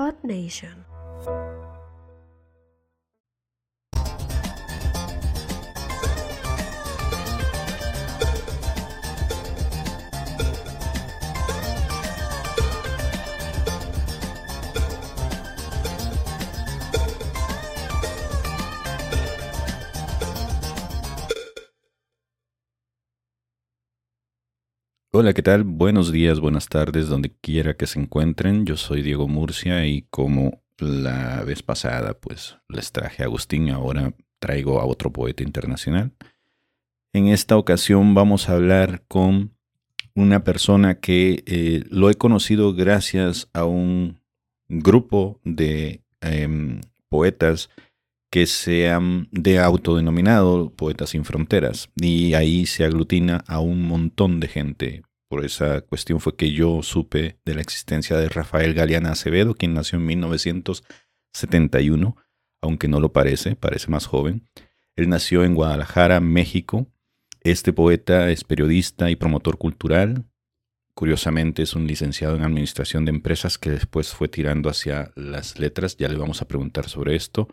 Earth Nation. Hola, ¿qué tal? Buenos días, buenas tardes, donde quiera que se encuentren. Yo soy Diego Murcia y como la vez pasada, pues les traje a Agustín ahora traigo a otro poeta internacional. En esta ocasión vamos a hablar con una persona que eh, lo he conocido gracias a un grupo de em, poetas que sean de autodenominado Poetas sin Fronteras. Y ahí se aglutina a un montón de gente. Por esa cuestión fue que yo supe de la existencia de Rafael Galeana Acevedo, quien nació en 1971, aunque no lo parece, parece más joven. Él nació en Guadalajara, México. Este poeta es periodista y promotor cultural. Curiosamente es un licenciado en Administración de Empresas que después fue tirando hacia las letras. Ya le vamos a preguntar sobre esto.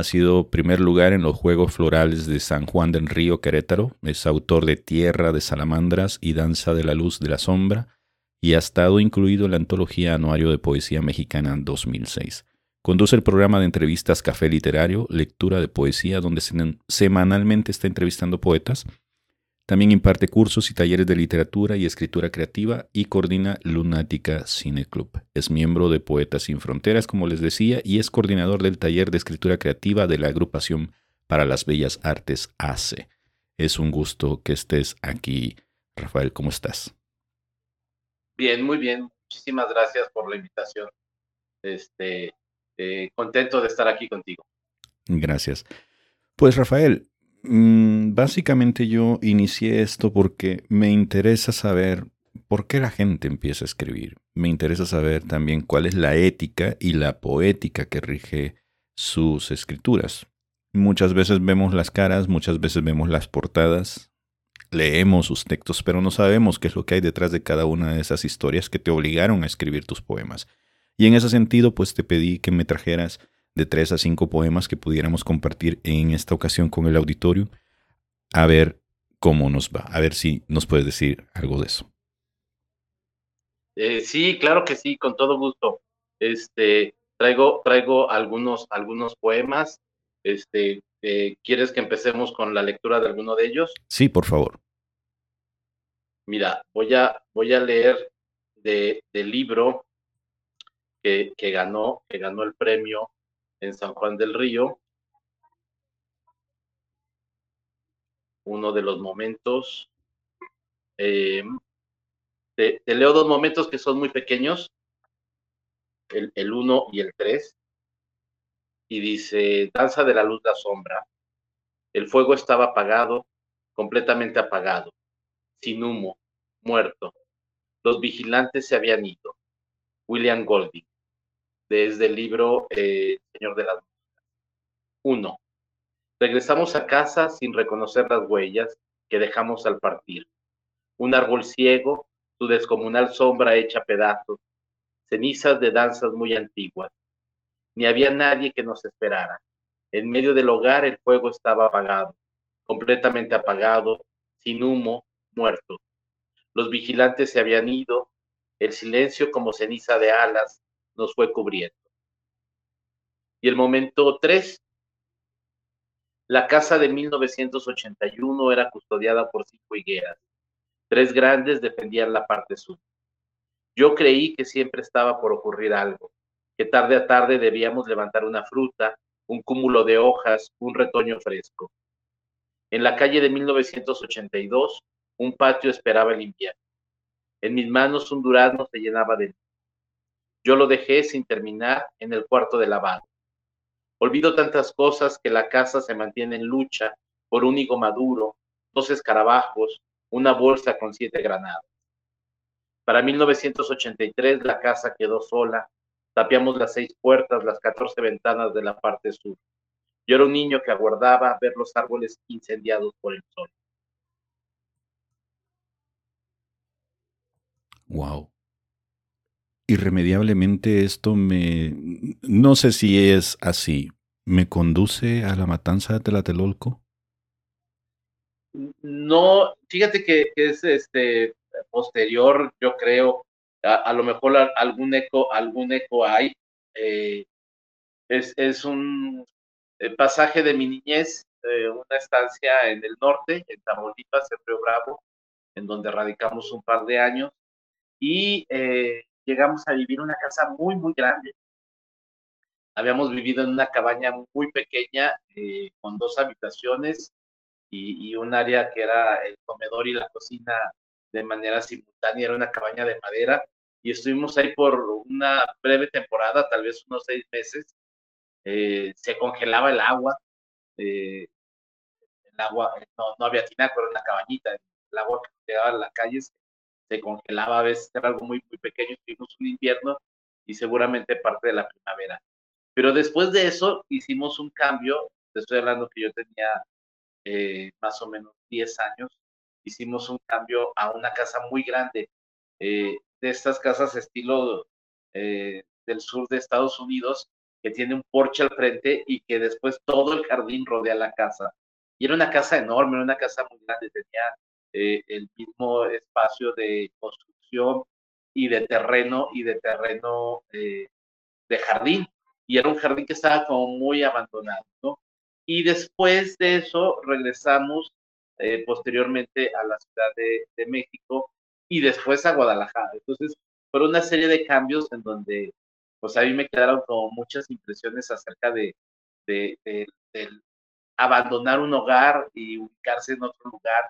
Ha sido primer lugar en los Juegos Florales de San Juan del Río Querétaro. Es autor de Tierra de Salamandras y Danza de la Luz de la Sombra y ha estado incluido en la antología Anuario de Poesía Mexicana 2006. Conduce el programa de entrevistas Café Literario, lectura de poesía, donde semanalmente está entrevistando poetas también imparte cursos y talleres de literatura y escritura creativa y coordina Lunática Cine Club. Es miembro de Poetas Sin Fronteras, como les decía, y es coordinador del taller de escritura creativa de la agrupación para las Bellas Artes ACE. Es un gusto que estés aquí, Rafael. ¿Cómo estás? Bien, muy bien. Muchísimas gracias por la invitación. Este, eh, contento de estar aquí contigo. Gracias. Pues Rafael, Mm, básicamente yo inicié esto porque me interesa saber por qué la gente empieza a escribir. Me interesa saber también cuál es la ética y la poética que rige sus escrituras. Muchas veces vemos las caras, muchas veces vemos las portadas, leemos sus textos, pero no sabemos qué es lo que hay detrás de cada una de esas historias que te obligaron a escribir tus poemas. Y en ese sentido, pues te pedí que me trajeras de tres a cinco poemas que pudiéramos compartir en esta ocasión con el auditorio, a ver cómo nos va, a ver si nos puedes decir algo de eso. Eh, sí, claro que sí, con todo gusto. Este, traigo, traigo algunos, algunos poemas. Este, eh, ¿quieres que empecemos con la lectura de alguno de ellos? Sí, por favor. Mira, voy a, voy a leer de, del libro que, que, ganó, que ganó el premio en San Juan del Río. Uno de los momentos. Eh, te, leo dos momentos que son muy pequeños, el, uno y el tres. Y dice, danza de la luz la sombra. El fuego estaba apagado, completamente apagado, sin humo, muerto. Los vigilantes se habían ido. William Golding desde el libro eh, Señor de las Músicas. Uno, regresamos a casa sin reconocer las huellas que dejamos al partir. Un árbol ciego, su descomunal sombra hecha pedazos, cenizas de danzas muy antiguas. Ni había nadie que nos esperara. En medio del hogar el fuego estaba apagado, completamente apagado, sin humo, muerto. Los vigilantes se habían ido, el silencio como ceniza de alas nos fue cubriendo. Y el momento 3, la casa de 1981 era custodiada por cinco higueras. Tres grandes defendían la parte sur. Yo creí que siempre estaba por ocurrir algo, que tarde a tarde debíamos levantar una fruta, un cúmulo de hojas, un retoño fresco. En la calle de 1982, un patio esperaba el invierno. En mis manos un durazno se llenaba de yo lo dejé sin terminar en el cuarto de lavado. Olvido tantas cosas que la casa se mantiene en lucha por un higo maduro, dos escarabajos, una bolsa con siete granadas. Para 1983 la casa quedó sola, tapiamos las seis puertas, las catorce ventanas de la parte sur. Yo era un niño que aguardaba ver los árboles incendiados por el sol. Wow. Irremediablemente esto me... No sé si es así. ¿Me conduce a la matanza de Tlatelolco? No, fíjate que, es este posterior, yo creo. A, lo mejor algún eco, algún eco hay. Eh, es, es, un eh, pasaje de mi niñez, eh, una estancia en el norte, en Tamaulipas, en Río Bravo, en donde radicamos un par de años. Y llegamos a vivir una casa muy, muy grande. Habíamos vivido en una cabaña muy pequeña, eh, con dos habitaciones y, un área que era el comedor y la cocina de manera simultánea. Era una cabaña de madera y estuvimos ahí por una breve temporada, tal vez unos seis meses. Eh, se congelaba el agua. Eh, el agua, no, no había tináculo en la cabañita. El agua que llegaba a la calle se congelaba a veces, era algo muy, muy pequeño, tuvimos un invierno y seguramente parte de la primavera. Pero después de eso hicimos un cambio, te estoy hablando que yo tenía eh, más o menos 10 años, hicimos un cambio a una casa muy grande, eh, de estas casas estilo eh, del sur de Estados Unidos, que tiene un porche al frente y que después todo el jardín rodea la casa. Y era una casa enorme, era una casa muy grande, tenía eh, el mismo espacio de construcción y de terreno y de terreno eh, de jardín. Y era un jardín que estaba como muy abandonado, ¿no? Y después de eso regresamos eh, posteriormente a la Ciudad de, México y después a Guadalajara. Entonces, fueron una serie de cambios en donde, pues a mí me quedaron como muchas impresiones acerca de, abandonar un hogar y ubicarse en otro lugar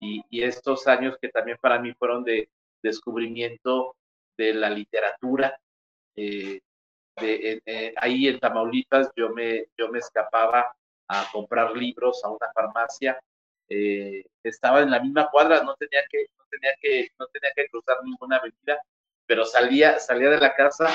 y, estos años que también para mí fueron de descubrimiento de la literatura. Eh, eh, ahí en Tamaulipas yo me, yo me escapaba a comprar libros a una farmacia. Eh, estaba en la misma cuadra, no tenía que, no tenía que, no tenía que cruzar ninguna avenida, pero salía, salía de la casa,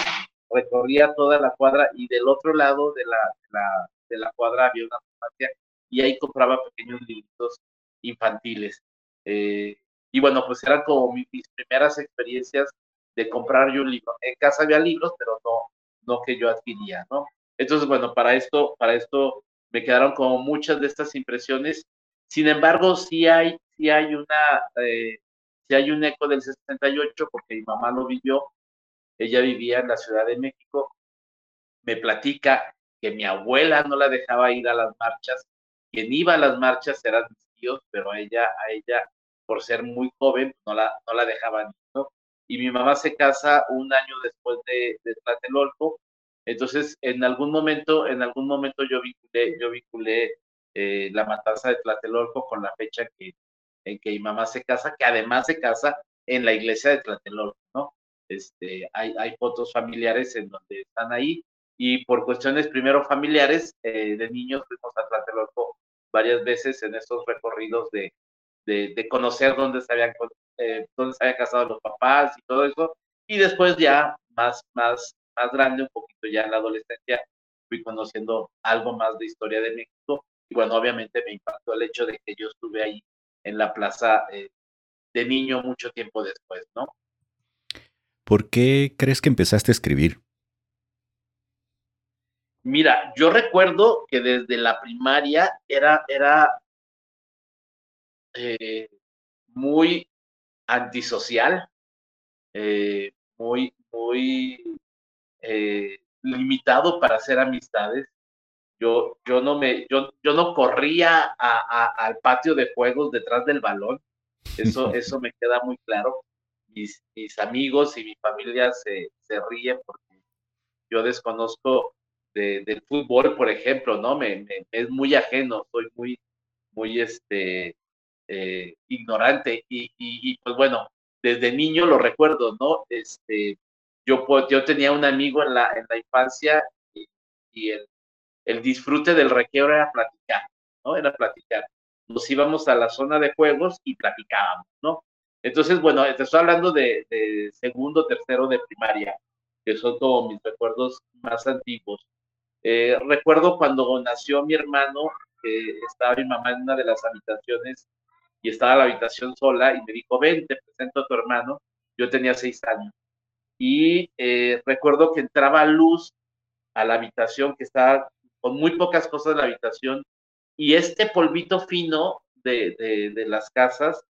recorría toda la cuadra y del otro lado de la, de la cuadra había una farmacia y ahí compraba pequeños libritos infantiles. Eh, y bueno, pues eran como mis, primeras experiencias de comprar yo un libro. En casa había libros, pero no, no que yo adquiría, ¿no? Entonces, bueno, para esto, para esto me quedaron como muchas de estas impresiones. Sin embargo, sí hay, sí hay una, eh, sí hay un eco del 68, porque mi mamá lo vivió. Ella vivía en la Ciudad de México. Me platica que mi abuela no la dejaba ir a las marchas. Quien iba a las marchas eran pero a ella, a ella, por ser muy joven, no la, no la dejaban, ¿no? Y mi mamá se casa un año después de, de Tlatelolco, entonces en algún momento, en algún momento yo vinculé, yo vinculé eh, la matanza de Tlatelolco con la fecha que, en que mi mamá se casa, que además se casa en la iglesia de Tlatelolco, ¿no? Este, hay, hay fotos familiares en donde están ahí y por cuestiones primero familiares eh, de niños fuimos a Tlatelolco varias veces en estos recorridos de, de, conocer dónde se, habían, eh, dónde se habían casado los papás y todo eso. Y después ya más, más, más grande, un poquito ya en la adolescencia, fui conociendo algo más de historia de México. Y bueno, obviamente me impactó el hecho de que yo estuve ahí en la plaza eh, de niño mucho tiempo después, ¿no? ¿Por qué crees que empezaste a escribir? Mira, yo recuerdo que desde la primaria era, era eh, muy antisocial, eh, muy, muy eh, limitado para hacer amistades. Yo, yo, no me, yo, yo no corría al patio de juegos detrás del balón. Eso, eso me queda muy claro. Mis, mis amigos y mi familia se, se ríen porque yo desconozco del fútbol, por ejemplo, ¿no? Me, es muy ajeno, soy muy, muy, este, eh, ignorante y, pues bueno, desde niño lo recuerdo, ¿no? Este, yo, yo tenía un amigo en la, en la infancia y, el, el, disfrute del recreo era platicar, ¿no? Era platicar. Nos íbamos a la zona de juegos y platicábamos, ¿no? Entonces, bueno, te estoy hablando de, segundo, tercero de primaria, que son como mis recuerdos más antiguos. Eh, recuerdo cuando nació mi hermano, que estaba mi mamá en una de las habitaciones y estaba la habitación sola y me dijo, ven, te presento a tu hermano. Yo tenía seis años. y eh, recuerdo que entraba luz a la habitación que estaba con muy pocas cosas en la habitación y este polvito fino de, de, las casas,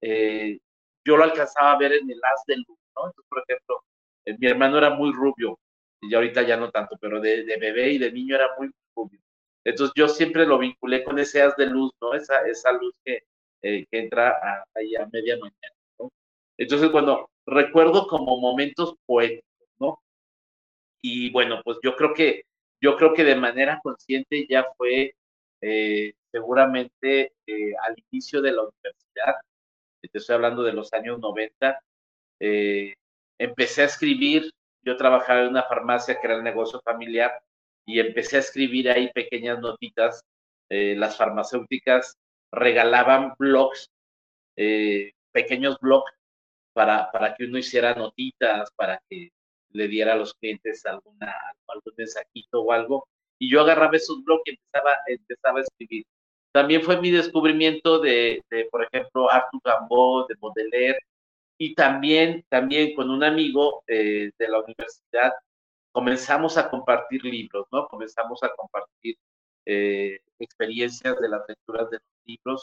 eh, yo lo alcanzaba a ver en el haz de luz, ¿no? Entonces, por ejemplo, eh, mi hermano era muy rubio, y ahorita ya no tanto, pero de, de, bebé y de niño era muy rubio. Entonces yo siempre lo vinculé con ese haz de luz, ¿no? Esa, esa luz que, que entra ahí a media mañana, ¿no? Entonces, cuando recuerdo como momentos poéticos, ¿no? Y bueno, pues yo creo que, yo creo que de manera consciente ya fue eh, seguramente eh, al inicio de la universidad, te estoy hablando de los años 90, eh, empecé a escribir, yo trabajaba en una farmacia que era el negocio familiar y empecé a escribir ahí pequeñas notitas, las farmacéuticas regalaban blogs, pequeños blogs para, para que uno hiciera notitas, para que le diera a los clientes alguna, algún mensajito o algo. Y yo agarraba esos blogs y empezaba, empezaba a escribir. También fue mi descubrimiento de, de por ejemplo, Arthur Gambo, de Baudelaire, y también, también con un amigo eh, de la universidad comenzamos a compartir libros, ¿no? Comenzamos a compartir eh, experiencias de las lecturas de los libros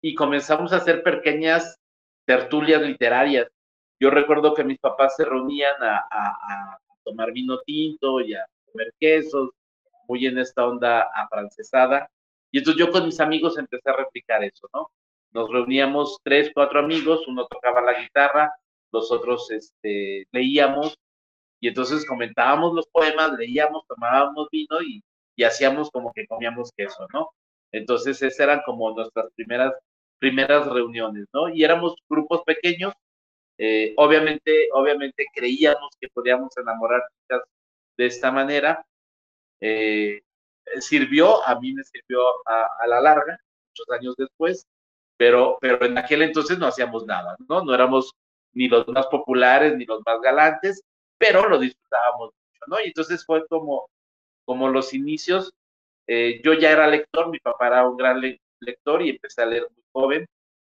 y comenzamos a hacer pequeñas tertulias literarias. Yo recuerdo que mis papás se reunían a, tomar vino tinto y a comer quesos, muy en esta onda afrancesada. Y entonces yo con mis amigos empecé a replicar eso, ¿no? Nos reuníamos tres, cuatro amigos, uno tocaba la guitarra, los otros este, leíamos, y entonces comentábamos los poemas, leíamos, tomábamos vino y, y hacíamos como que comíamos queso, ¿no? Entonces esas eran como nuestras primeras primeras reuniones, ¿no? Y éramos grupos pequeños, eh, obviamente, obviamente creíamos que podíamos enamorar de esta manera. Eh, sirvió, a mí me sirvió a, la larga, muchos años después, pero, pero en aquel entonces no hacíamos nada, ¿no? No éramos ni los más populares ni los más galantes, pero lo disfrutábamos mucho, ¿no? Y entonces fue como, como los inicios. Eh, yo ya era lector, mi papá era un gran lector y empecé a leer muy joven,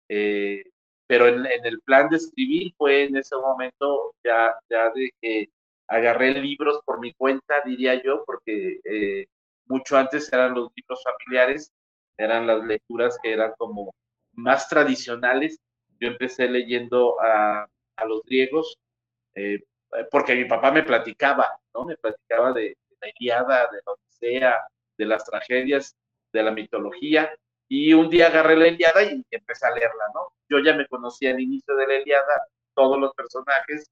eh, pero en, el plan de escribir fue en ese momento ya, ya de que agarré libros por mi cuenta, diría yo, porque eh, mucho antes eran los libros familiares, eran las lecturas que eran como más tradicionales. Yo empecé leyendo a, a los griegos, eh, porque mi papá me platicaba, ¿no? Me platicaba de la Iliada, de la Odisea, de las tragedias, de la mitología, y un día agarré la Eliada y empecé a leerla, ¿no? Yo ya me conocía al inicio de la Eliada, todos los personajes,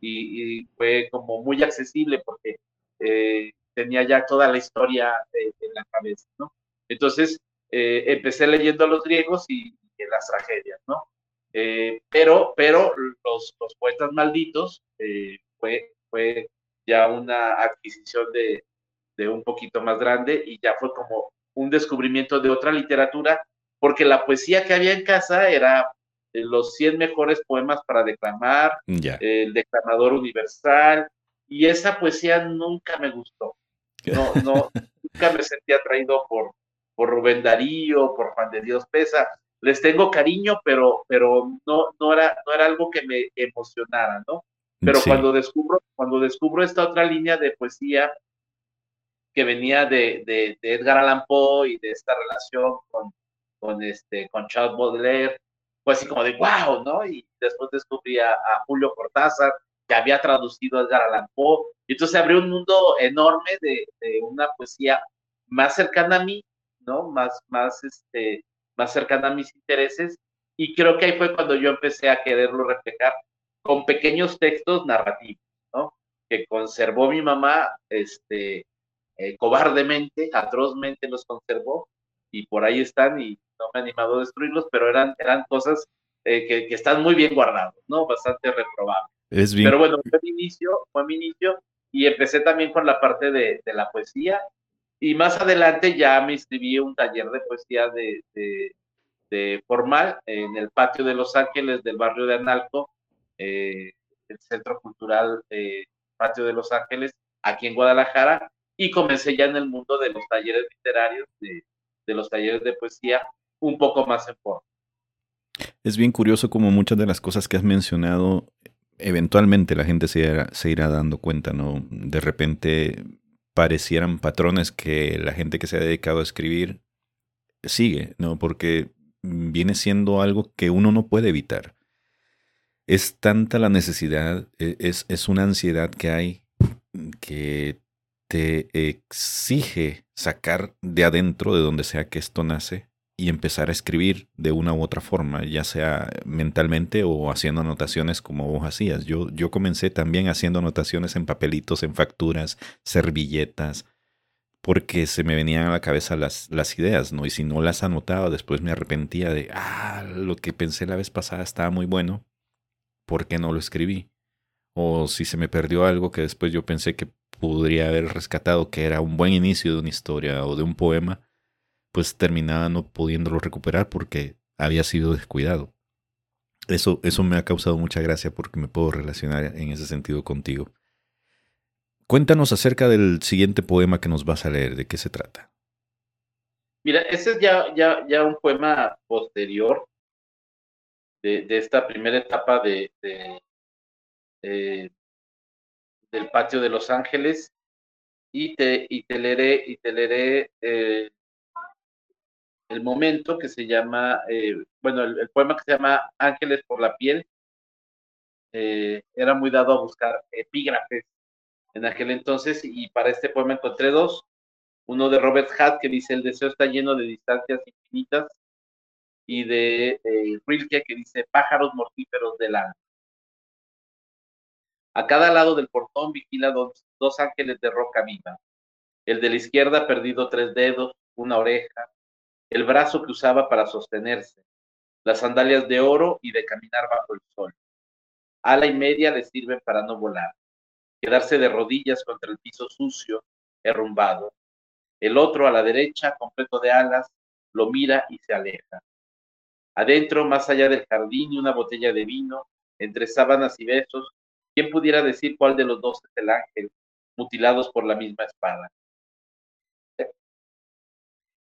y, fue como muy accesible porque eh, tenía ya toda la historia eh, en la cabeza, ¿no? Entonces, eh, empecé leyendo a los griegos y, las tragedias, ¿no? pero, pero los, los poetas malditos fue, fue ya una adquisición de, de un poquito más grande y ya fue como un descubrimiento de otra literatura, porque la poesía que había en casa era eh, los 100 mejores poemas para declamar, el declamador universal, y esa poesía nunca me gustó. No, no, nunca me sentí atraído por, por Rubén Darío, por Juan de Dios Pesa. Les tengo cariño, pero, pero no, no, era, no era algo que me emocionara, ¿no? Pero cuando descubro, cuando descubro esta otra línea de poesía que venía de, de, Edgar Allan Poe y de esta relación con, con, este, con Charles Baudelaire, fue así como de wow, ¿no? Y después descubrí a, Julio Cortázar, que había traducido a Edgar Allan Poe, y entonces abrió un mundo enorme de, de, una poesía más cercana a mí, ¿no? Más, más, este, más cercana a mis intereses, y creo que ahí fue cuando yo empecé a quererlo reflejar con pequeños textos narrativos, ¿no? Que conservó mi mamá, este, eh, cobardemente, atrozmente los conservó y por ahí están y no me he animado a destruirlos, pero eran, eran cosas eh, que, están muy bien guardados, ¿no? Bastante reprobables. Pero bueno, fue mi inicio, fue mi inicio y empecé también con la parte de, la poesía y más adelante ya me inscribí un taller de poesía de, de, formal en el patio de Los Ángeles del barrio de Analco, eh, el Centro Cultural Patio de Los Ángeles, aquí en Guadalajara, y comencé ya en el mundo de los talleres literarios, de, los talleres de poesía, un poco más en forma. Es bien curioso como muchas de las cosas que has mencionado eventualmente la gente se irá, se irá dando cuenta, ¿no? De repente parecieran patrones que la gente que se ha dedicado a escribir sigue, ¿no? Porque viene siendo algo que uno no puede evitar. Es tanta la necesidad, e, es, es una ansiedad que hay que te exige sacar de adentro, de donde sea que esto nace, y empezar a escribir de una u otra forma, ya sea mentalmente o haciendo anotaciones como vos hacías. Yo, yo comencé también haciendo anotaciones en papelitos, en facturas, servilletas, porque se me venían a la cabeza las, las ideas, ¿no? Y si no las anotaba, después me arrepentía de, ah, lo que pensé la vez pasada estaba muy bueno, ¿por qué no lo escribí? O si se me perdió algo que después yo pensé que podría haber rescatado, que era un buen inicio de una historia o de un poema, pues terminaba no pudiéndolo recuperar porque había sido descuidado. Eso, eso me ha causado mucha gracia porque me puedo relacionar en ese sentido contigo. Cuéntanos acerca del siguiente poema que nos vas a leer, ¿de qué se trata? Mira, ese es ya, ya, ya un poema posterior de, esta primera etapa de, del patio de Los Ángeles y te, y te leeré, y te eh, el momento que se llama, eh, bueno, el, poema que se llama Ángeles por la piel, eh, era muy dado a buscar epígrafes en aquel entonces y para este poema encontré dos. Uno de Robert Hatt que dice el deseo está lleno de distancias infinitas y de Rilke que dice pájaros mortíferos del alma. A cada lado del portón vigila dos, dos ángeles de roca viva. El de la izquierda perdido tres dedos, una oreja, el brazo que usaba para sostenerse, las sandalias de oro y de caminar bajo el sol. Ala y media le sirven para no volar quedarse de rodillas contra el piso sucio, derrumbado. El otro a la derecha, completo de alas, lo mira y se aleja. Adentro, más allá del jardín y una botella de vino, entre sábanas y besos, ¿quién pudiera decir cuál de los dos es el ángel, mutilados por la misma espada?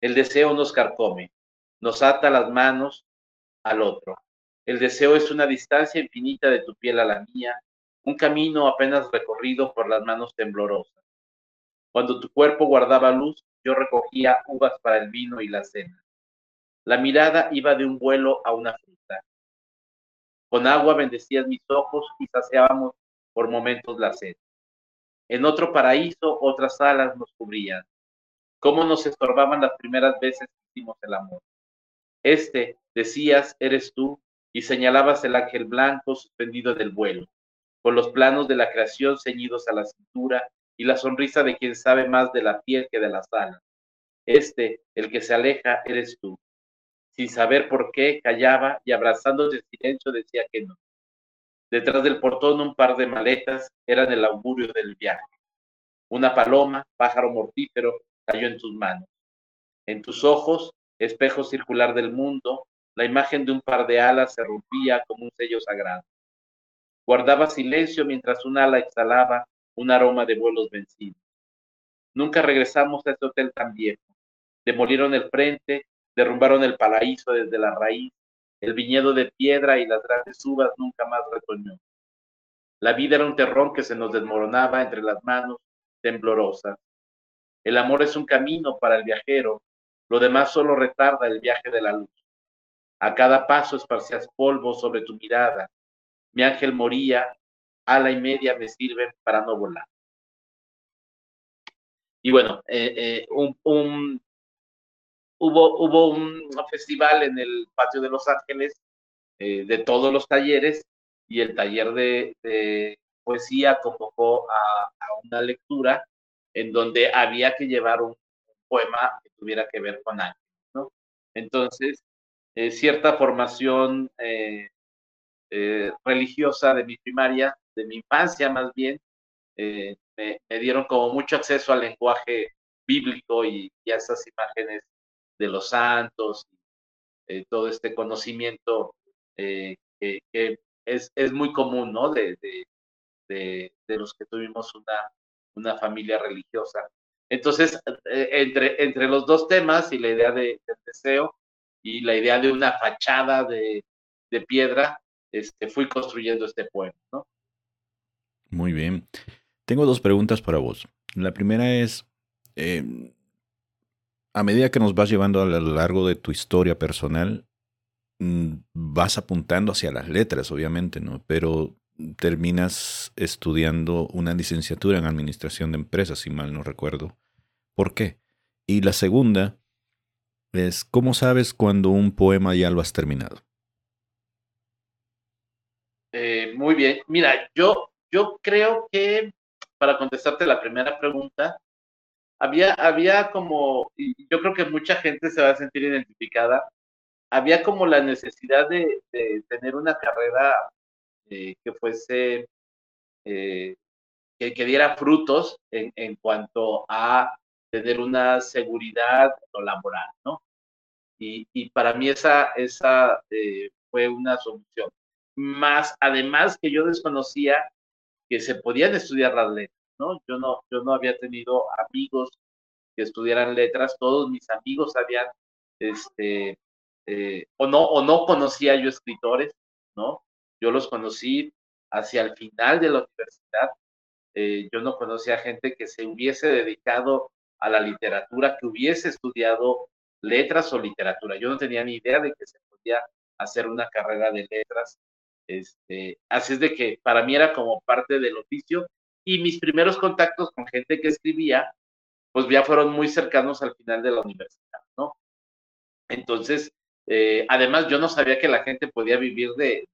El deseo nos carcome, nos ata las manos al otro. El deseo es una distancia infinita de tu piel a la mía, un camino apenas recorrido por las manos temblorosas. Cuando tu cuerpo guardaba luz, yo recogía uvas para el vino y la cena. La mirada iba de un vuelo a una fruta. Con agua bendecías mis ojos y saciábamos por momentos la sed. En otro paraíso, otras alas nos cubrían. Cómo nos estorbaban las primeras veces que hicimos el amor. Este, decías, eres tú, y señalabas el ángel blanco suspendido del vuelo con los planos de la creación ceñidos a la cintura y la sonrisa de quien sabe más de la piel que de las alas. Este, el que se aleja, eres tú. Sin saber por qué, callaba y abrazándose en silencio decía que no. Detrás del portón un par de maletas eran el augurio del viaje. Una paloma, pájaro mortífero, cayó en tus manos. En tus ojos, espejo circular del mundo, la imagen de un par de alas se rompía como un sello sagrado. Guardaba silencio mientras un ala exhalaba un aroma de vuelos vencidos. Nunca regresamos a ese hotel tan viejo. Demolieron el frente, derrumbaron el paraíso desde la raíz, el viñedo de piedra y las grandes uvas nunca más retoñó. La vida era un terrón que se nos desmoronaba entre las manos temblorosas. El amor es un camino para el viajero, lo demás solo retarda el viaje de la luz. A cada paso esparcías polvo sobre tu mirada, mi ángel moría, ala y media me sirven para no volar. Y bueno, eh, eh, un, hubo, hubo un festival en el patio de Los Ángeles eh, de todos los talleres y el taller de, poesía convocó a, una lectura en donde había que llevar un, poema que tuviera que ver con ángeles, ¿no? Entonces, cierta formación eh, religiosa de mi primaria, de mi infancia más bien, eh, me, dieron como mucho acceso al lenguaje bíblico y, a esas imágenes de los santos, eh, todo este conocimiento que, es, es, muy común, ¿no? De, de, de, los que tuvimos una, una familia religiosa. Entonces, entre, entre los dos temas y la idea de, del deseo y la idea de una fachada de, de piedra, este, fui construyendo este poema, ¿no? Muy bien. Tengo dos preguntas para vos. La primera es, em, a medida que nos vas llevando a lo largo de tu historia personal, mm, vas apuntando hacia las letras, obviamente, ¿no? Pero terminas estudiando una licenciatura en administración de empresas, si mal no recuerdo. ¿Por qué? Y la segunda es, ¿cómo sabes cuando un poema ya lo has terminado? Eh, muy bien. Mira, yo, yo creo que para contestarte la primera pregunta, había, había como, y yo creo que mucha gente se va a sentir identificada, había como la necesidad de, tener una carrera eh, que fuese, eh, que, diera frutos en, cuanto a tener una seguridad laboral, ¿no? Y, y para mí esa, esa eh, fue una solución. Más, además que yo desconocía que se podían estudiar las letras, ¿no? Yo no, yo no había tenido amigos que estudiaran letras, todos mis amigos habían, este, eh, o, no, o no conocía yo escritores, ¿no? Yo los conocí hacia el final de la universidad. Eh, yo no conocía gente que se hubiese dedicado a la literatura, que hubiese estudiado letras o literatura. Yo no tenía ni idea de que se podía hacer una carrera de letras. Este, así es de que para mí era como parte del oficio y mis primeros contactos con gente que escribía, pues ya fueron muy cercanos al final de la universidad, ¿no? Entonces, eh, además yo no sabía que la gente podía vivir de,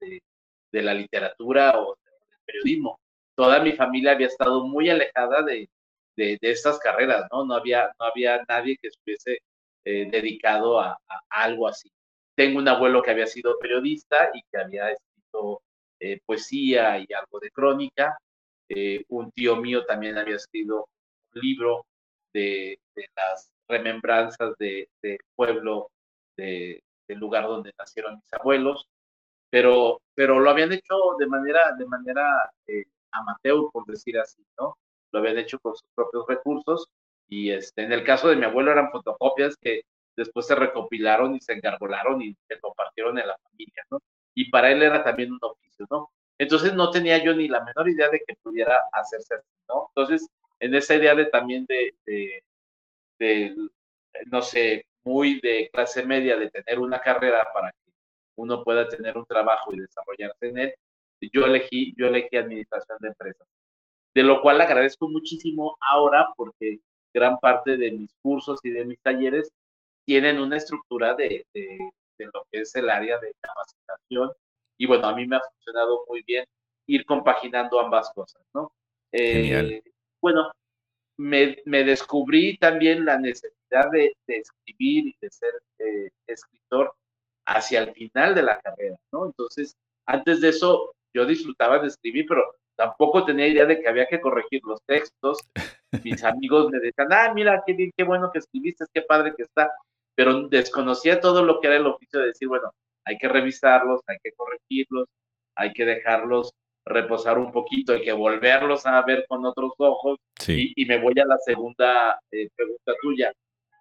de, la literatura o del periodismo. Toda mi familia había estado muy alejada de, de, estas carreras, ¿no? No había, no había nadie que estuviese eh, dedicado a, algo así. Tengo un abuelo que había sido periodista y que había escrito eh, poesía y algo de crónica. Eh, un tío mío también había escrito un libro de, las remembranzas del pueblo, del lugar donde nacieron mis abuelos, pero, pero lo habían hecho de manera, de manera amateur, por decir así, ¿no? Lo habían hecho con sus propios recursos y este, en el caso de mi abuelo eran fotocopias que después se recopilaron y se engargolaron y se compartieron en la familia, ¿no? Y para él era también un oficio, ¿no? Entonces no tenía yo ni la menor idea de que pudiera hacerse así, ¿no? Entonces, en esa idea de también de, de, no sé, muy de clase media, de tener una carrera para que uno pueda tener un trabajo y desarrollarse en él, yo elegí, yo elegí administración de empresas. De lo cual agradezco muchísimo ahora porque gran parte de mis cursos y de mis talleres tienen una estructura de, lo que es el área de capacitación. Y bueno, a mí me ha funcionado muy bien ir compaginando ambas cosas, ¿no? Eh, bueno, me, descubrí también la necesidad de, escribir y de ser eh, escritor hacia el final de la carrera, ¿no? Entonces, antes de eso, yo disfrutaba de escribir, pero tampoco tenía idea de que había que corregir los textos. Mis amigos me decían, ah, mira, qué bien, qué bueno que escribiste, qué padre que está. Pero desconocía todo lo que era el oficio de decir, bueno, hay que revisarlos, hay que corregirlos, hay que dejarlos reposar un poquito, hay que volverlos a ver con otros ojos. Y, me voy a la segunda eh, pregunta tuya.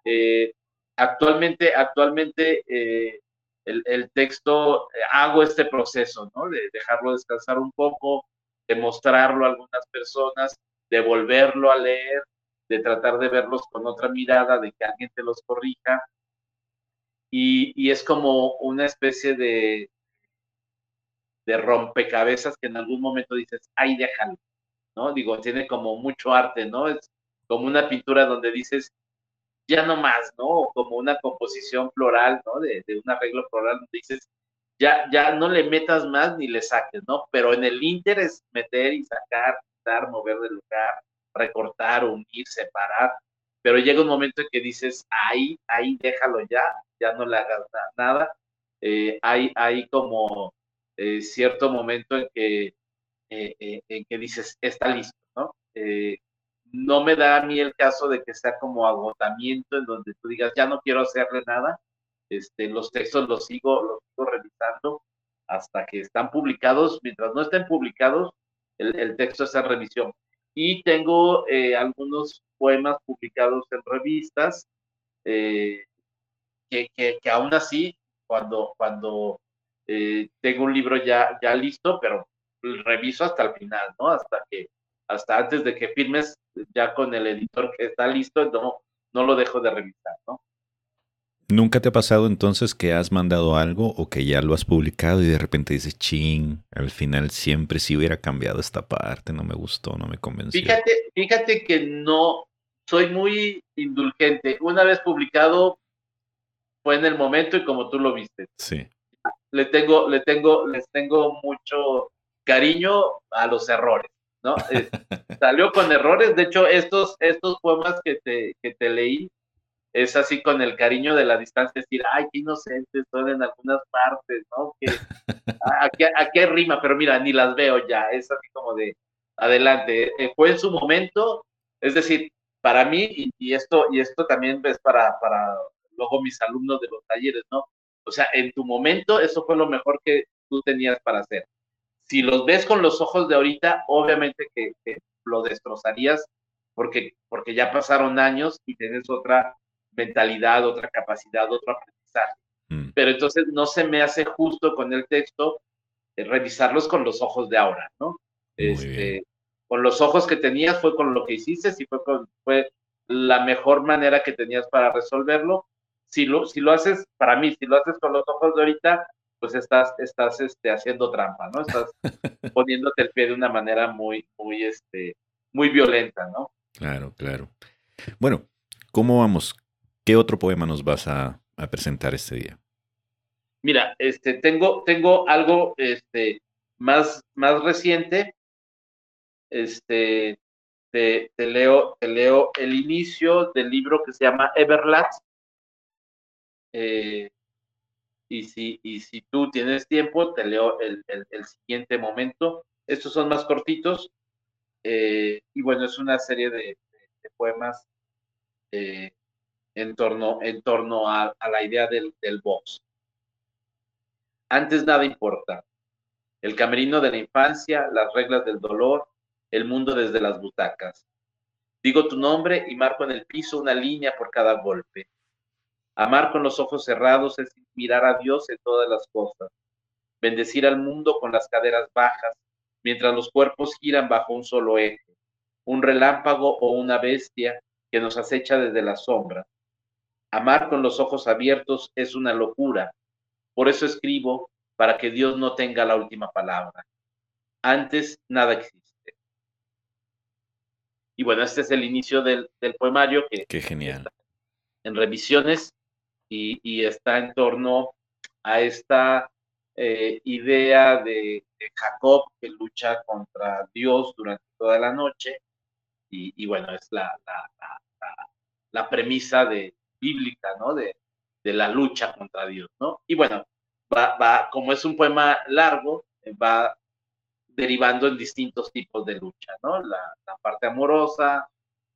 Eh, actualmente, actualmente eh, el, el, texto, hago este proceso, ¿no? De dejarlo descansar un poco, de mostrarlo a algunas personas, de volverlo a leer, de tratar de verlos con otra mirada, de que alguien te los corrija. Y, es como una especie de, de rompecabezas que en algún momento dices, ay, déjalo, ¿no? Digo, tiene como mucho arte, ¿no? Es como una pintura donde dices, ya no más, ¿no? Como una composición floral, ¿no? De, de un arreglo floral donde dices, ya, ya no le metas más ni le saques, ¿no? Pero en el Inter es meter y sacar, quitar, mover de lugar, recortar, unir, separar. Pero llega un momento en que dices, ahí, ahí déjalo ya, ya no le hagas nada. Eh, hay, hay como eh, cierto momento en que, eh, en que dices, está listo, ¿no? no me da a mí el caso de que sea como agotamiento en donde tú digas, ya no quiero hacerle nada, este, los textos los sigo, los sigo revisando hasta que están publicados. Mientras no estén publicados, el, texto está en revisión. Y tengo eh, algunos poemas publicados en revistas eh, que, que, aún así, cuando, cuando eh, tengo un libro ya, ya listo, pero reviso hasta el final, ¿no? Hasta que, hasta antes de que firmes ya con el editor que está listo, no, no lo dejo de revisar, ¿no? ¿Nunca te ha pasado entonces que has mandado algo o que ya lo has publicado y de repente dices, ching, al final siempre si hubiera cambiado esta parte, no me gustó, no me convenció? Fíjate, fíjate que no, soy muy indulgente. Una vez publicado fue en el momento y como tú lo viste. Sí. Le tengo, le tengo, les tengo mucho cariño a los errores, ¿no? salió con errores. De hecho, estos, estos poemas que te, que te leí es así con el cariño de la distancia, decir, ay, qué inocentes son en algunas partes, ¿no? Que, ¿a, qué, rima? Pero mira, ni las veo ya, es así como de, adelante, eh, fue en su momento, es decir, para mí, y, esto, y esto también es para, para luego mis alumnos de los talleres, ¿no? O sea, en tu momento eso fue lo mejor que tú tenías para hacer. Si los ves con los ojos de ahorita, obviamente que, que lo destrozarías porque, porque ya pasaron años y tienes otra mentalidad, otra capacidad, otro aprendizaje. Mm. Pero entonces no se me hace justo con el texto eh, revisarlos con los ojos de ahora, ¿no? Este, con los ojos que tenías fue con lo que hiciste, y fue, con, fue la mejor manera que tenías para resolverlo. Si lo, si lo haces, para mí, si lo haces con los ojos de ahorita, pues estás, estás este, haciendo trampa, ¿no? Estás poniéndote el pie de una manera muy, muy, este, muy violenta, ¿no? Claro, claro. Bueno, ¿cómo vamos? ¿Qué otro poema nos vas a, presentar este día? Mira, este, tengo, tengo algo este, más, más reciente. Este, te, leo, te leo el inicio del libro que se llama Everlast. Eh, y, si, y si tú tienes tiempo, te leo el, siguiente momento. Estos son más cortitos. Eh, y bueno, es una serie de, poemas eh, en torno, en torno a, la idea del, del box. Antes nada importa. El camerino de la infancia, las reglas del dolor, el mundo desde las butacas. Digo tu nombre y marco en el piso una línea por cada golpe. Amar con los ojos cerrados es mirar a Dios en todas las cosas. Bendecir al mundo con las caderas bajas, mientras los cuerpos giran bajo un solo eje. Un relámpago o una bestia que nos acecha desde la sombra. Amar con los ojos abiertos es una locura. Por eso escribo, para que Dios no tenga la última palabra. Antes nada existe. Y bueno, este es el inicio del, poemario que Qué genial. en revisiones y, está en torno a esta eh, idea de, Jacob que lucha contra Dios durante toda la noche. Y, bueno, es la, la premisa de, bíblica, ¿no? De, la lucha contra Dios, ¿no? Y bueno, va, va, como es un poema largo, va derivando en distintos tipos de lucha, ¿no? La, parte amorosa,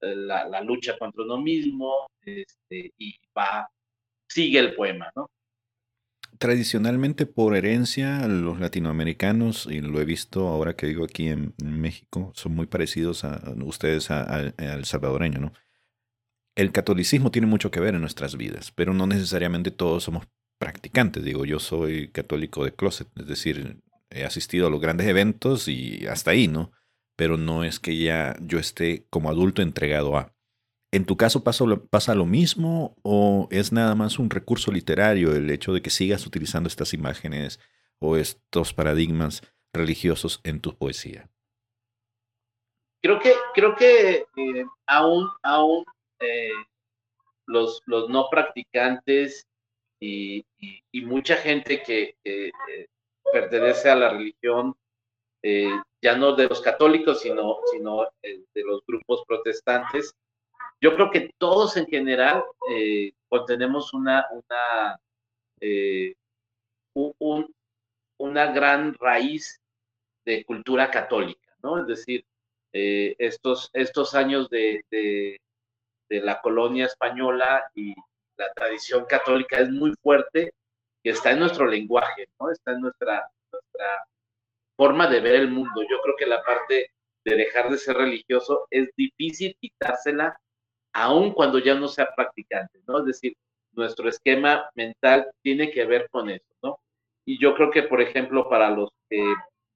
eh, la, lucha contra uno mismo, este, y va, sigue el poema, ¿no? Tradicionalmente, por herencia, los latinoamericanos, y lo he visto ahora que digo aquí en, México, son muy parecidos a, ustedes al salvadoreño, ¿no? El catolicismo tiene mucho que ver en nuestras vidas, pero no necesariamente todos somos practicantes. Digo, yo soy católico de closet, es decir, he asistido a los grandes eventos y hasta ahí, ¿no? Pero no es que ya yo esté como adulto entregado a. ¿En tu caso pasa, pasa lo mismo o es nada más un recurso literario el hecho de que sigas utilizando estas imágenes o estos paradigmas religiosos en tu poesía? Creo que, creo que eh, aún, aún eh, los, los no practicantes y, mucha gente que, eh, pertenece a la religión, eh, ya no de los católicos, sino, sino de los grupos protestantes, yo creo que todos en general contenemos una, una, una gran raíz de cultura católica, ¿no? Es decir, estos, estos años de la colonia española y la tradición católica es muy fuerte y está en nuestro lenguaje, ¿no? Está en nuestra, nuestra forma de ver el mundo. Yo creo que la parte de dejar de ser religioso es difícil quitársela aun cuando ya no sea practicante, ¿no? Es decir, nuestro esquema mental tiene que ver con eso, ¿no? Y yo creo que, por ejemplo, para los que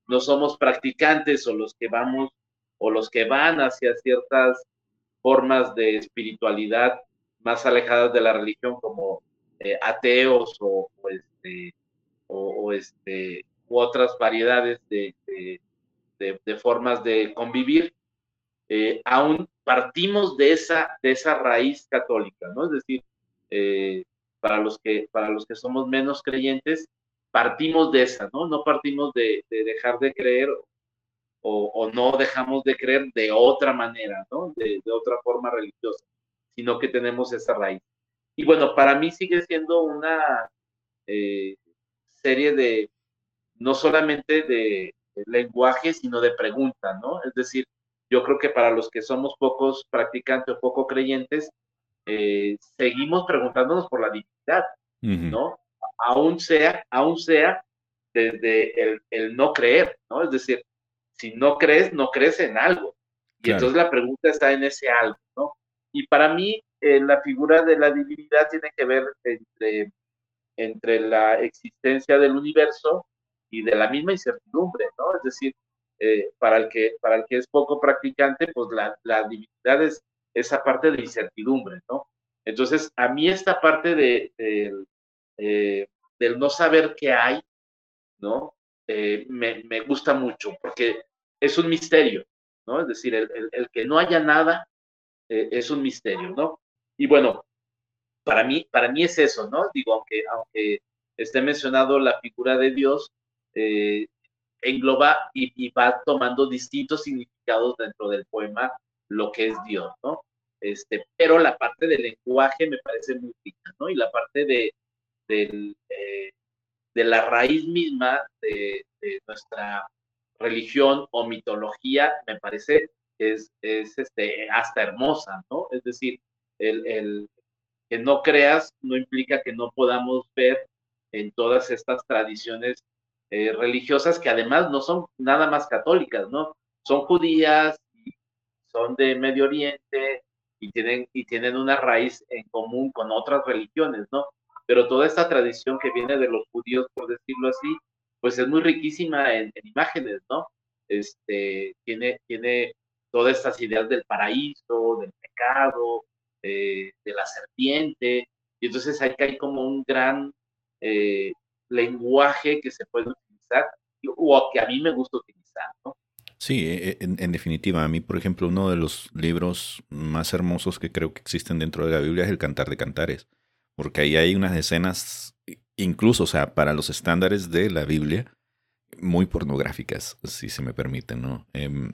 no somos practicantes o los que vamos o los que van hacia ciertas formas de espiritualidad más alejadas de la religión como eh, ateos o, este, o, este, otras variedades de, de, formas de convivir, eh, aún partimos de esa, de esa raíz católica, ¿no? Es decir, eh, para, los que, para los que somos menos creyentes, partimos de esa, ¿no? No partimos de, dejar de creer o, no dejamos de creer de otra manera, ¿no? De, otra forma religiosa, sino que tenemos esa raíz. Y bueno, para mí sigue siendo una eh, serie de, no solamente de, lenguaje, sino de pregunta, ¿no? Es decir, yo creo que para los que somos pocos practicantes o poco creyentes, eh, seguimos preguntándonos por la divinidad, ¿no? Aún sea, aún sea desde el, no creer, ¿no? Es decir, si no crees, no crees en algo. Y entonces la pregunta está en ese algo, ¿no? Y para mí, eh, la figura de la divinidad tiene que ver entre, entre la existencia del universo y de la misma incertidumbre, ¿no? Es decir, eh, para, el que, para el que es poco practicante, pues la, la divinidad es esa parte de incertidumbre, ¿no? Entonces, a mí esta parte de, eh, del no saber qué hay, ¿no? Eh, me, gusta mucho, porque es un misterio, ¿no? Es decir, el, el, que no haya nada es un misterio, ¿no? Y bueno, para mí, para mí es eso, ¿no? Digo, aunque, aunque esté mencionado la figura de Dios, eh, engloba y, va tomando distintos significados dentro del poema lo que es Dios, ¿no? Este, pero la parte del lenguaje me parece muy rica, ¿no? Y la parte de, eh, de la raíz misma de, nuestra religión o mitología me parece es, es este, hasta hermosa, ¿no? Es decir, el, el, que no creas no implica que no podamos ver en todas estas tradiciones eh, religiosas que además no son nada más católicas, ¿no? Son judías, son de Medio Oriente y tienen, y tienen una raíz en común con otras religiones, ¿no? Pero toda esta tradición que viene de los judíos, por decirlo así, pues es muy riquísima en, imágenes, ¿no? Este, tiene, tiene todas estas ideas del paraíso, del pecado, eh, de la serpiente, y entonces hay que hay como un gran eh, lenguaje que se puede utilizar o que a mí me gusta utilizar, ¿no? Sí, e, e, en, definitiva, a mí, por ejemplo, uno de los libros más hermosos que creo que existen dentro de la Biblia es el Cantar de Cantares, porque ahí hay unas escenas, incluso, o sea, para los estándares de la Biblia, muy pornográficas, si se me permite, ¿no? Em,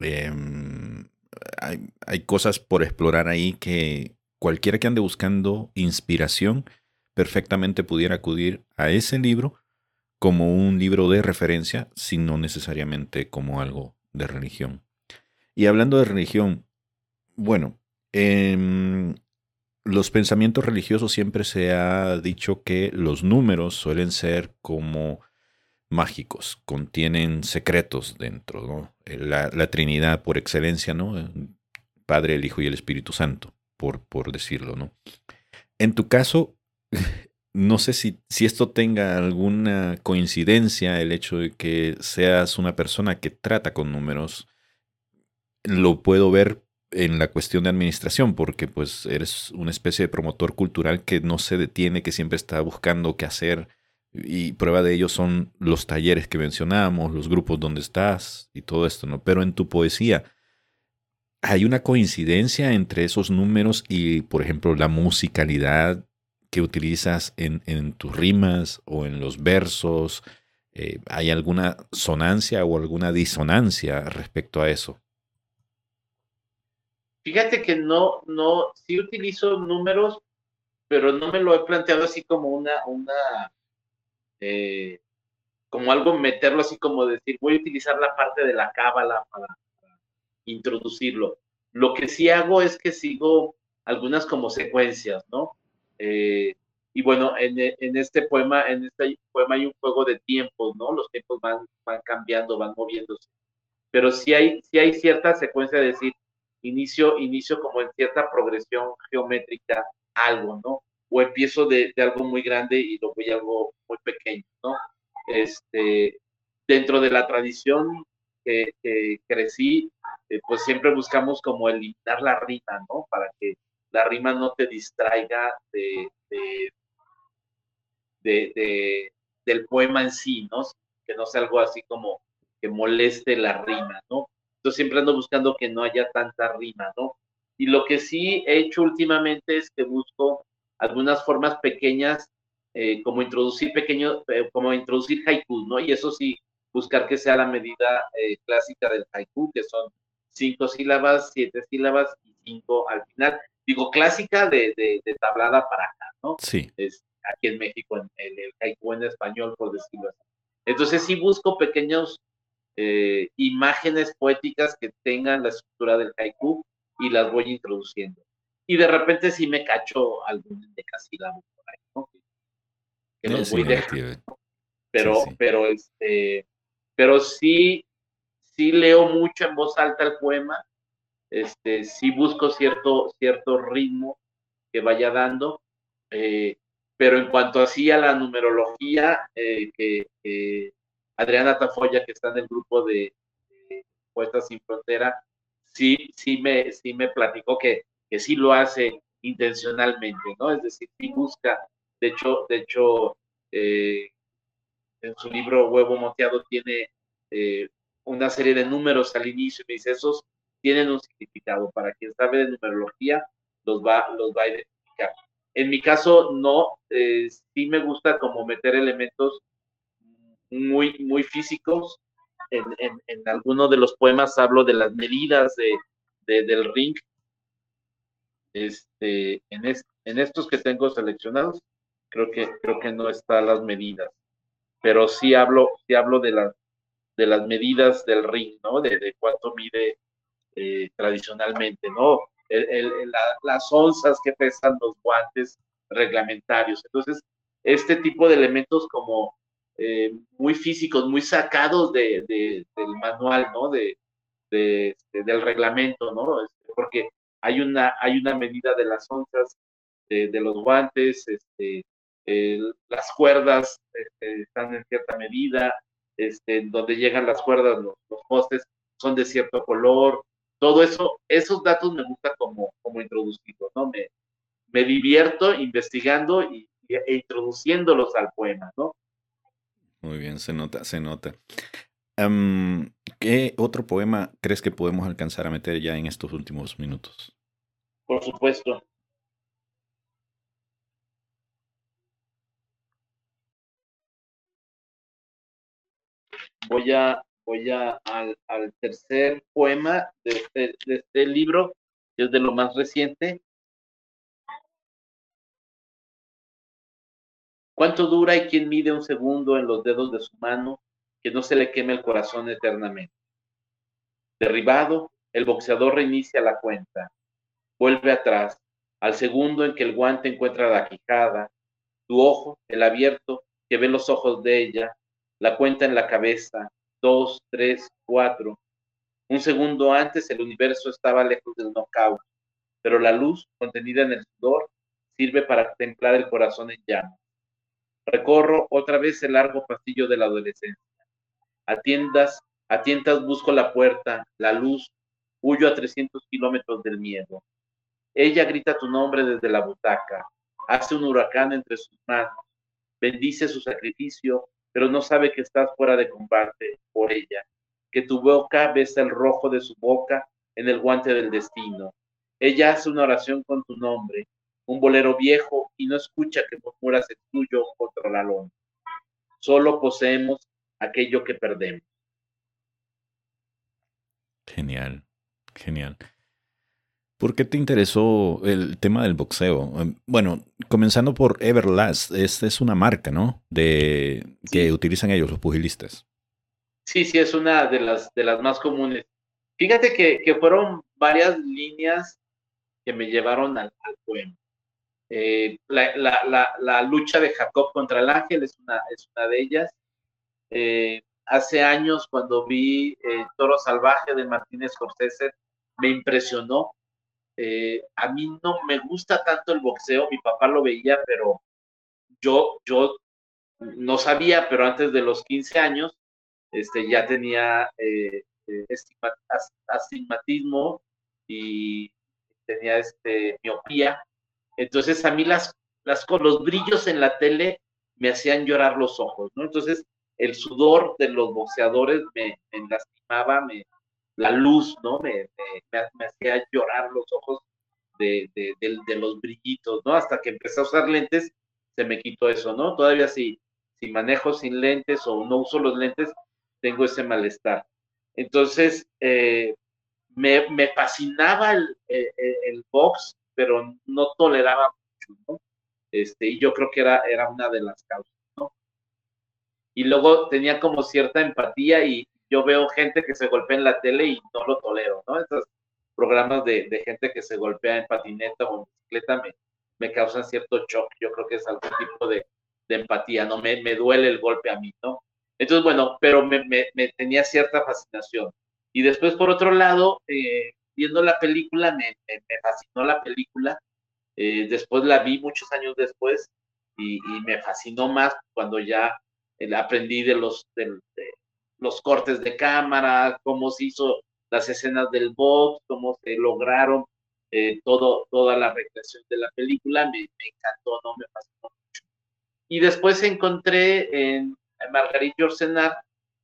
em, hay, hay cosas por explorar ahí que cualquiera que ande buscando inspiración, perfectamente pudiera acudir a ese libro como un libro de referencia, sino necesariamente como algo de religión. Y hablando de religión, bueno, en los pensamientos religiosos siempre se ha dicho que los números suelen ser como mágicos, contienen secretos dentro, ¿no? La, la Trinidad por excelencia, ¿no? Padre, el Hijo y el Espíritu Santo, por, por decirlo, ¿no? En tu caso, no sé si, si, esto tenga alguna coincidencia, el hecho de que seas una persona que trata con números, lo puedo ver en la cuestión de administración, porque pues eres una especie de promotor cultural que no se detiene, que siempre está buscando qué hacer, y prueba de ello son los talleres que mencionamos, los grupos donde estás y todo esto, ¿no? Pero en tu poesía, ¿hay una coincidencia entre esos números y, por ejemplo, la musicalidad que utilizas en, tus rimas o en los versos? Eh, ¿Hay alguna sonancia o alguna disonancia respecto a eso? Fíjate que no, no, sí utilizo números, pero no me lo he planteado así como una, una, eh, como algo meterlo así como decir, voy a utilizar la parte de la cábala para, introducirlo. Lo que sí hago es que sigo algunas como secuencias, ¿no? Eh, y bueno, en, este poema, en este poema hay un juego de tiempos, ¿no? Los tiempos van, van cambiando, van moviéndose. Pero sí hay, sí hay cierta secuencia de decir, inicio, inicio como en cierta progresión geométrica, algo, ¿no? O empiezo de, algo muy grande y lo voy a algo muy pequeño, ¿no? Este, dentro de la tradición que, crecí, eh, pues siempre buscamos como eliminar la rima, ¿no? Para que la rima no te distraiga de, de, del poema en sí, ¿no? Que no sea algo así como que moleste la rima, ¿no? Entonces siempre ando buscando que no haya tanta rima, ¿no? Y lo que sí he hecho últimamente es que busco algunas formas pequeñas, eh, como introducir pequeños, eh, como introducir haiku, ¿no? Y eso sí, buscar que sea la medida eh, clásica del haiku, que son cinco sílabas, siete sílabas y cinco al final. Digo, clásica de, tablada para acá, ¿no? Sí. Es aquí en México, en, el haiku en español, por decirlo así. Entonces sí busco pequeños imágenes poéticas que tengan la estructura del haiku y las voy introduciendo. Y de repente sí me cacho algún endecasílabo por ahí, ¿no? Que los voy dejando. Pero, pero este, pero sí, sí leo mucho en voz alta el poema, este, sí busco cierto, cierto ritmo que vaya dando, eh, pero en cuanto así a la numerología, eh, que Adriana Tafoya, que está en el grupo de, de Poetas Sin Frontera, sí, sí me, sí me platicó que, que sí lo hace intencionalmente, ¿no? Es decir, sí busca, de hecho, de hecho, eh, en su libro Huevo Moteado tiene eh, una serie de números al inicio y me dice, esos tienen un significado. Para quien sabe de numerología, los va, los va a identificar. En mi caso, no, eh, sí me gusta como meter elementos muy, muy físicos en, en, alguno de los poemas hablo de las medidas de, del ring. Este, en, en estos que tengo seleccionados, creo que, creo que no están las medidas, pero sí hablo, sí hablo de, las de las medidas del ring, ¿no? De, cuánto mide eh, tradicionalmente, ¿no? las onzas que pesan los guantes reglamentarios. Entonces, este tipo de elementos como eh, muy físicos, muy sacados de, del manual, ¿no? De, este, del reglamento, ¿no? Este, porque hay una, hay una medida de las onzas de, los guantes, este, las cuerdas este, están en cierta medida, este, donde llegan las cuerdas, los, postes son de cierto color, todo eso, esos datos me gusta como, como introducirlos, ¿no? Me, me divierto investigando y, e introduciéndolos al poema, ¿no? Muy bien, se nota, se nota. Em, ¿Qué otro poema crees que podemos alcanzar a meter ya en estos últimos minutos? Por supuesto. Voy a, voy a al, tercer poema de este, de este libro, que es de lo más reciente, ¿Cuánto dura y quién mide un segundo en los dedos de su mano que no se le queme el corazón eternamente? Derribado, el boxeador reinicia la cuenta. Vuelve atrás, al segundo en que el guante encuentra la quijada, tu ojo, el abierto, que ve los ojos de ella, la cuenta en la cabeza, dos, tres, cuatro. Un segundo antes el universo estaba lejos del knockout, pero la luz contenida en el sudor sirve para templar el corazón en llamas. Recorro otra vez el largo pasillo de la adolescencia. A tiendas, a tientas busco la puerta, la luz, huyo a 300 kilómetros del miedo. Ella grita tu nombre desde la butaca, hace un huracán entre sus manos, bendice su sacrificio, pero no sabe que estás fuera de combate por ella, que tu boca besa el rojo de su boca en el guante del destino. Ella hace una oración con tu nombre, un bolero viejo y no escucha que murmuras el tuyo contra la lona. Solo poseemos aquello que perdemos. Genial, genial. ¿Por qué te interesó el tema del boxeo? Em, bueno, comenzando por Everlast, esta es una marca, ¿no? De que utilizan ellos, los pugilistas. Sí, sí, es una de las, de las más comunes. Fíjate que, fueron varias líneas que me llevaron al poema. Eh, la, lucha de Jacob contra el ángel es una, de ellas. Eh, hace años cuando vi eh, Toro Salvaje de Martínez Scorsese, me impresionó. a mí no me gusta tanto el boxeo, mi papá lo veía, pero yo, yo no sabía, pero antes de los 15 años este, ya tenía astigmatismo y tenía este, miopía. Entonces a mí las, las, los brillos en la tele me hacían llorar los ojos, ¿no? Entonces el sudor de los boxeadores me, lastimaba, me, la luz, ¿no? Me, me, hacía llorar los ojos de, de, los brillitos, ¿no? Hasta que empecé a usar lentes, se me quitó eso, ¿no? Todavía si, si manejo sin lentes o no uso los lentes, tengo ese malestar. Entonces, eh, me, me, fascinaba el, el, el, box, pero no toleraba mucho, ¿no? Este, y yo creo que era, era una de las causas, ¿no? Y luego tenía como cierta empatía y yo veo gente que se golpea en la tele y no lo tolero, ¿no? Estos programas de, de gente que se golpea en patineta o en bicicleta me, me causan cierto shock. Yo creo que es algún tipo de, de empatía, ¿no? Me, me, duele el golpe a mí, ¿no? Entonces, bueno, pero me, me, me tenía cierta fascinación. Y después, por otro lado, eh, viendo la película, me, fascinó la película. Eh, después la vi muchos años después y, y me fascinó más cuando ya eh, aprendí de los, de, los cortes de cámara, cómo se hizo las escenas del box, cómo se lograron eh, todo, toda la recreación de la película, me, encantó, no me fascinó mucho. Y después encontré en Margarita Orsenar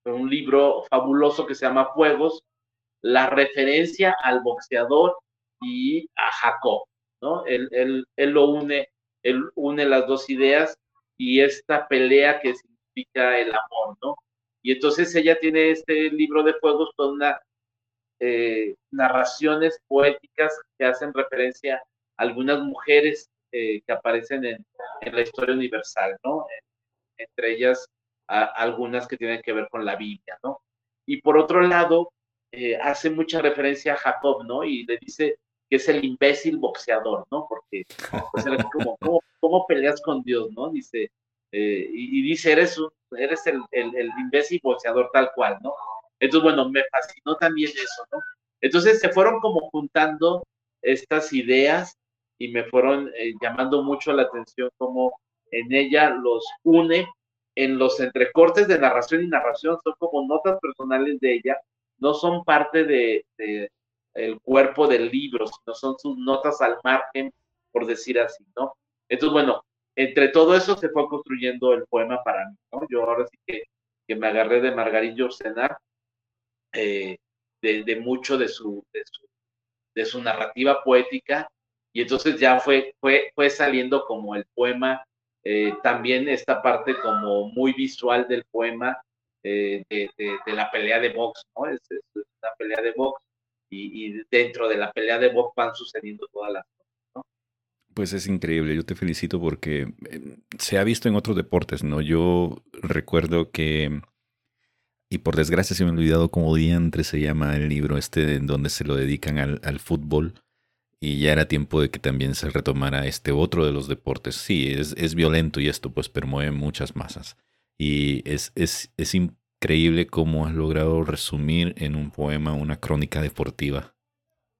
un libro fabuloso que se llama Fuegos, la referencia al boxeador y a Jacob, ¿no? Él, él, él lo une, él une las dos ideas y esta pelea que significa el amor, ¿no? Y entonces ella tiene este libro de fuegos con una eh, narraciones poéticas que hacen referencia a algunas mujeres eh, que aparecen en, la historia universal, ¿no? entre ellas algunas que tienen que ver con la Biblia, ¿no? Y por otro lado, eh, hace mucha referencia a Jacob, ¿no? Y le dice que es el imbécil boxeador, ¿no? Porque, pues, como, ¿cómo, peleas con Dios, no? Dice, y, dice, eres, un, eres el, el, el imbécil boxeador tal cual, ¿no? Entonces, bueno, me fascinó también eso, ¿no? Entonces se fueron como juntando estas ideas y me fueron eh, llamando mucho la atención como en ella los une en los entrecortes de narración y narración, son como notas personales de ella, no son parte de, cuerpo del libro, sino son sus notas al margen, por decir así, ¿no? Entonces, bueno, entre todo eso se fue construyendo el poema para mí, ¿no? Yo ahora sí que, que me agarré de Margarita Yorcenar eh, de, mucho de su, de su, narrativa poética, y entonces ya fue, fue, fue saliendo como el poema, eh, también esta parte como muy visual del poema eh, de, la pelea de box, ¿no? Es, una pelea de box, y, dentro de la pelea de box van sucediendo todas las cosas, ¿no? Pues es increíble, yo te felicito porque se ha visto en otros deportes, ¿no? Yo recuerdo que y por desgracia se me ha olvidado cómo diantre se llama el libro este en donde se lo dedican al, fútbol. Y ya era tiempo de que también se retomara este otro de los deportes. Sí, es, es violento y esto pues permueve muchas masas. Y es, es, es increíble cómo has logrado resumir en un poema una crónica deportiva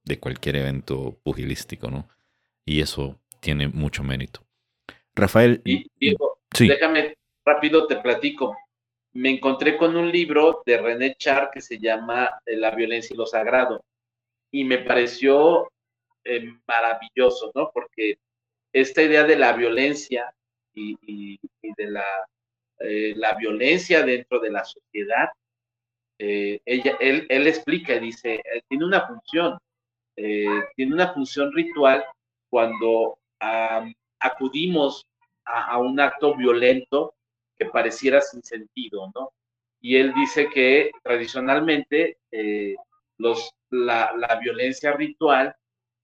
de cualquier evento pugilístico, ¿no? Y eso tiene mucho mérito. Rafael. Y, Diego, déjame rápido te platico me encontré con un libro de René Char que se llama eh, La violencia y lo sagrado. Y me pareció eh, maravilloso, ¿no? Porque esta idea de la violencia y, de la, eh, la, violencia dentro de la sociedad, ella, él, él, explica, dice, tiene una función, tiene una función ritual cuando acudimos a, a un acto violento pareciera sin sentido, ¿no? Y él dice que tradicionalmente eh, los, la, la, violencia ritual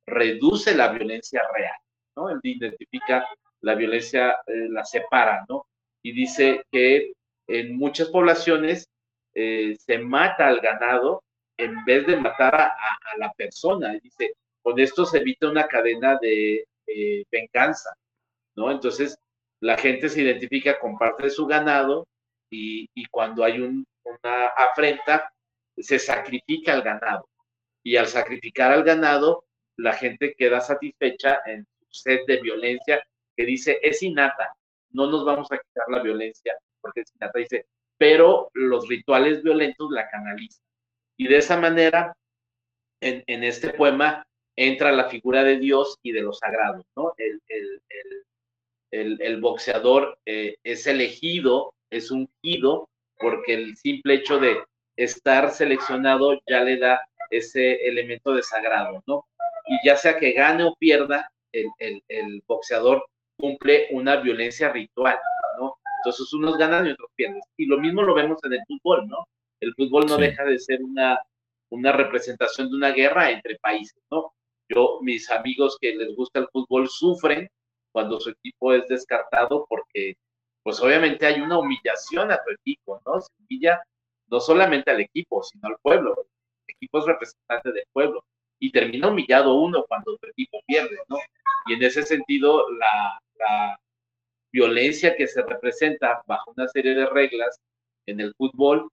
reduce la violencia real, ¿no? Él identifica la violencia, eh, la separa, ¿no? Y dice que en muchas poblaciones eh, se mata al ganado en vez de matar a, la persona. Y dice, con esto se evita una cadena de venganza, ¿no? Entonces, la gente se identifica con parte de su ganado y, cuando hay una afrenta, se sacrifica al ganado. Y al sacrificar al ganado, la gente queda satisfecha en su sed de violencia que dice, es innata, no nos vamos a quitar la violencia, porque es innata, dice, pero los rituales violentos la canalizan. Y de esa manera, en, este poema entra la figura de Dios y de los sagrados, ¿no? El, el, boxeador eh, es elegido, es ungido, porque el simple hecho de estar seleccionado ya le da ese elemento de sagrado, ¿no? Y ya sea que gane o pierda, el, boxeador cumple una violencia ritual, ¿no? Entonces unos ganan y otros pierden. Y lo mismo lo vemos en el fútbol, ¿no? El fútbol no deja de ser una, una representación de una guerra entre países, ¿no? Yo, mis amigos que les gusta el fútbol sufren cuando su equipo es descartado porque, pues obviamente hay una humillación a tu equipo, ¿no? Se humilla no solamente al equipo, sino al pueblo. El equipo es representante del pueblo y termina humillado uno cuando tu equipo pierde, ¿no? Y en ese sentido, la, violencia que se representa bajo una serie de reglas en el fútbol,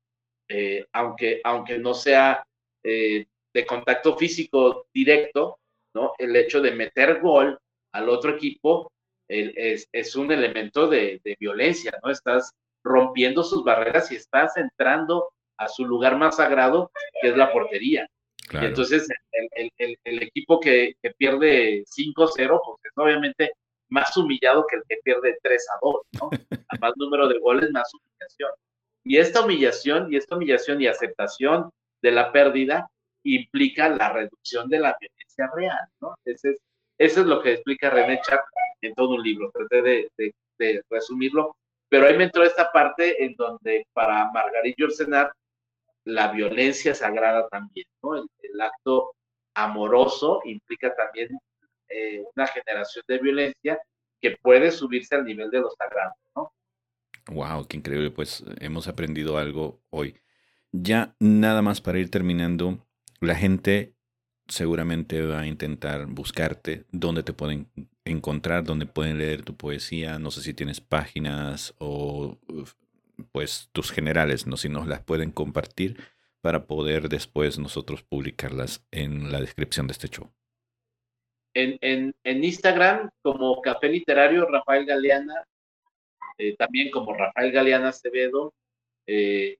eh, aunque, aunque no sea eh, de contacto físico directo, ¿no? El hecho de meter gol al otro equipo es, es, un elemento de, de, violencia, ¿no? Estás rompiendo sus barreras y estás entrando a su lugar más sagrado, que es la portería. Y entonces el, el, el, equipo que, que pierde 5-0, pues es obviamente más humillado que el que pierde 3 a 2, ¿no? A más número de goles, más humillación. Y esta humillación, y esta humillación y aceptación de la pérdida implica la reducción de la violencia real, ¿no? Ese es, eso es lo que explica René Char en todo un libro. Traté de, de, de, resumirlo, pero ahí me entró esta parte en donde para Margarita Orsenar la violencia sagrada también, ¿no? El, acto amoroso implica también eh, una generación de violencia que puede subirse al nivel de lo sagrado, ¿no? Wow, qué increíble, pues hemos aprendido algo hoy. Ya nada más para ir terminando, la gente seguramente va a intentar buscarte, dónde te pueden encontrar, dónde pueden leer tu poesía, no sé si tienes páginas o pues tus generales, ¿no? Si nos las pueden compartir para poder después nosotros publicarlas en la descripción de este show. En, en, Instagram como Café Literario Rafael Galeana, eh, también como Rafael Galeana Acevedo. Eh,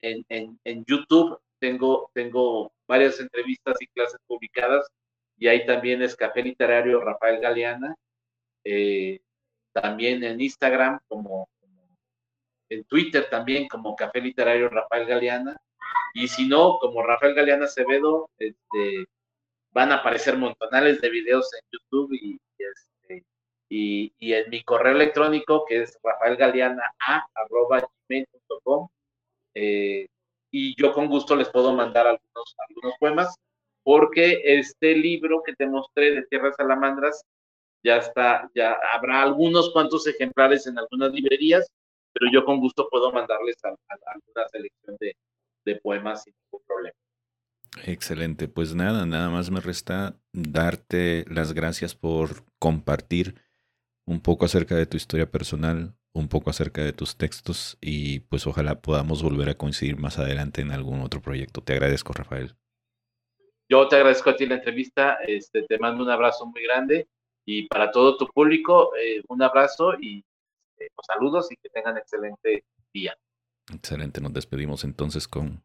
en, en, YouTube tengo, tengo varias entrevistas y clases publicadas y ahí también es Café Literario Rafael Galeana. Eh, también en Instagram como en Twitter también como Café Literario Rafael Galeana. Y si no, como Rafael Galeana Acevedo, este, van a aparecer montonales de videos en YouTube y, este, y, en mi correo electrónico que es rafaelgaleana.gmail.com eh, y yo con gusto les puedo mandar algunos, algunos poemas porque este libro que te mostré de Tierras Salamandras ya está, ya habrá algunos cuantos ejemplares en algunas librerías pero yo con gusto puedo mandarles a, alguna selección de, poemas sin ningún problema. Excelente, pues nada, nada más me resta darte las gracias por compartir un poco acerca de tu historia personal, un poco acerca de tus textos y pues ojalá podamos volver a coincidir más adelante en algún otro proyecto. Te agradezco, Rafael. Yo te agradezco a ti la entrevista, este, te mando un abrazo muy grande y para todo tu público eh, un abrazo y eh, pues, saludos y que tengan excelente día. Excelente, nos despedimos entonces con